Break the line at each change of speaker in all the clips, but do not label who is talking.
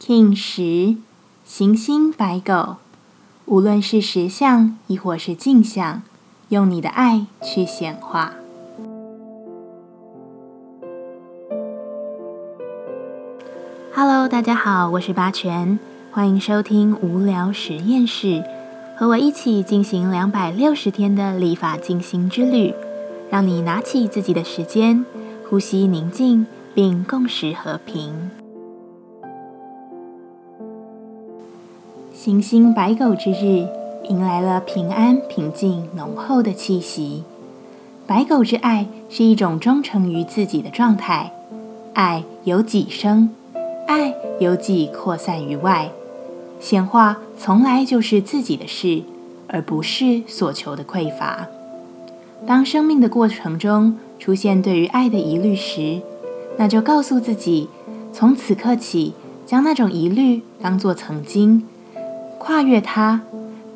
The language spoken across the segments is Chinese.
King 十行星白狗，无论是实相亦或是镜像，用你的爱去显化。Hello，大家好，我是八全，欢迎收听无聊实验室，和我一起进行两百六十天的立法进行之旅，让你拿起自己的时间，呼吸宁静，并共识和平。行星白狗之日，迎来了平安、平静、浓厚的气息。白狗之爱是一种忠诚于自己的状态，爱由己生。爱由己扩散于外，显化从来就是自己的事，而不是所求的匮乏。当生命的过程中出现对于爱的疑虑时，那就告诉自己，从此刻起，将那种疑虑当作曾经，跨越它，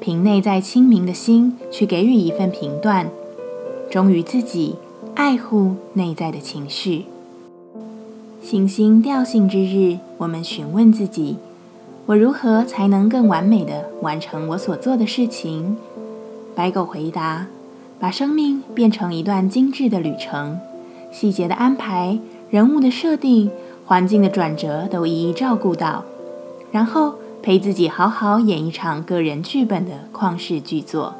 凭内在清明的心去给予一份评断，忠于自己，爱护内在的情绪。行星调性之日，我们询问自己：我如何才能更完美的完成我所做的事情？白狗回答：把生命变成一段精致的旅程，细节的安排、人物的设定、环境的转折都一一照顾到，然后陪自己好好演一场个人剧本的旷世巨作。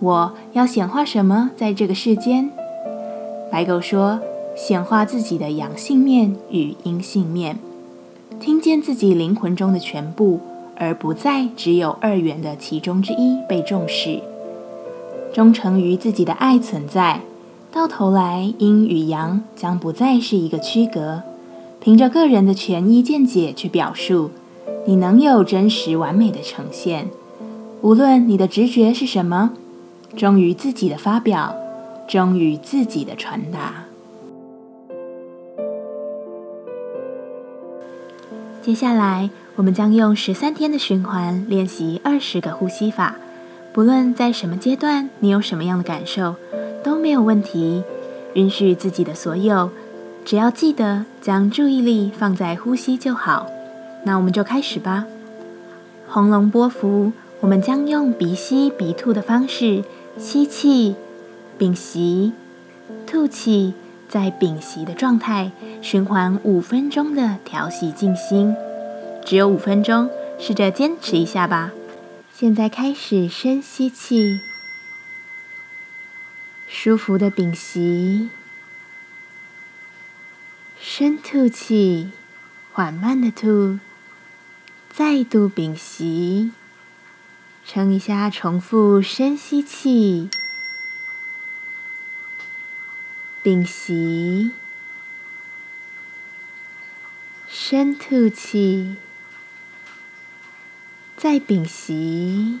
我要显化什么在这个世间？白狗说。显化自己的阳性面与阴性面，听见自己灵魂中的全部，而不再只有二元的其中之一被重视。忠诚于自己的爱存在，到头来阴与阳将不再是一个区隔。凭着个人的权益见解去表述，你能有真实完美的呈现。无论你的直觉是什么，忠于自己的发表，忠于自己的传达。接下来，我们将用十三天的循环练习二十个呼吸法。不论在什么阶段，你有什么样的感受，都没有问题。允许自己的所有，只要记得将注意力放在呼吸就好。那我们就开始吧。红龙波幅，我们将用鼻吸鼻吐的方式吸气，屏息，吐气。在屏息的状态，循环五分钟的调息静心，只有五分钟，试着坚持一下吧。现在开始深吸气，舒服的屏息，深吐气，缓慢的吐，再度屏息，撑一下，重复深吸气。屏息，深吐气，再屏息。